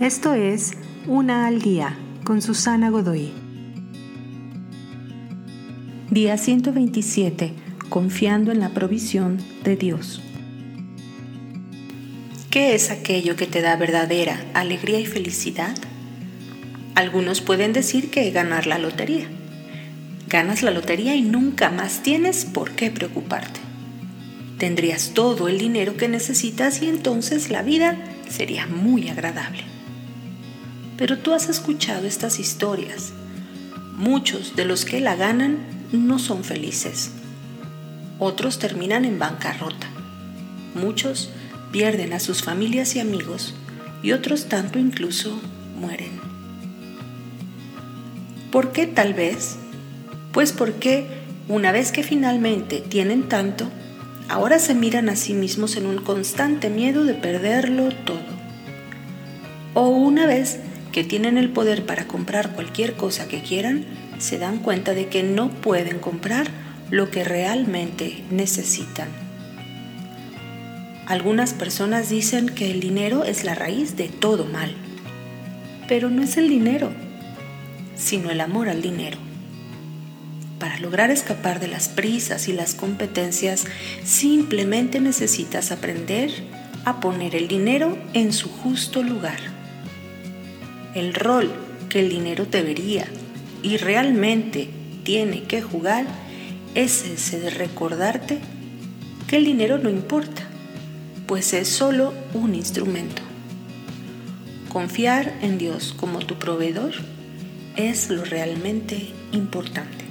Esto es Una al Día con Susana Godoy. Día 127. Confiando en la provisión de Dios. ¿Qué es aquello que te da verdadera alegría y felicidad? Algunos pueden decir que ganar la lotería. Ganas la lotería y nunca más tienes por qué preocuparte. Tendrías todo el dinero que necesitas y entonces la vida sería muy agradable. Pero tú has escuchado estas historias. Muchos de los que la ganan no son felices. Otros terminan en bancarrota. Muchos pierden a sus familias y amigos y otros tanto incluso mueren. ¿Por qué tal vez? Pues porque una vez que finalmente tienen tanto, ahora se miran a sí mismos en un constante miedo de perderlo todo. O una vez que tienen el poder para comprar cualquier cosa que quieran, se dan cuenta de que no pueden comprar lo que realmente necesitan. Algunas personas dicen que el dinero es la raíz de todo mal, pero no es el dinero, sino el amor al dinero. Para lograr escapar de las prisas y las competencias, simplemente necesitas aprender a poner el dinero en su justo lugar. El rol que el dinero debería y realmente tiene que jugar es ese de recordarte que el dinero no importa, pues es solo un instrumento. Confiar en Dios como tu proveedor es lo realmente importante.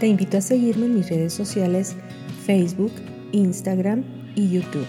Te invito a seguirme en mis redes sociales Facebook, Instagram y YouTube.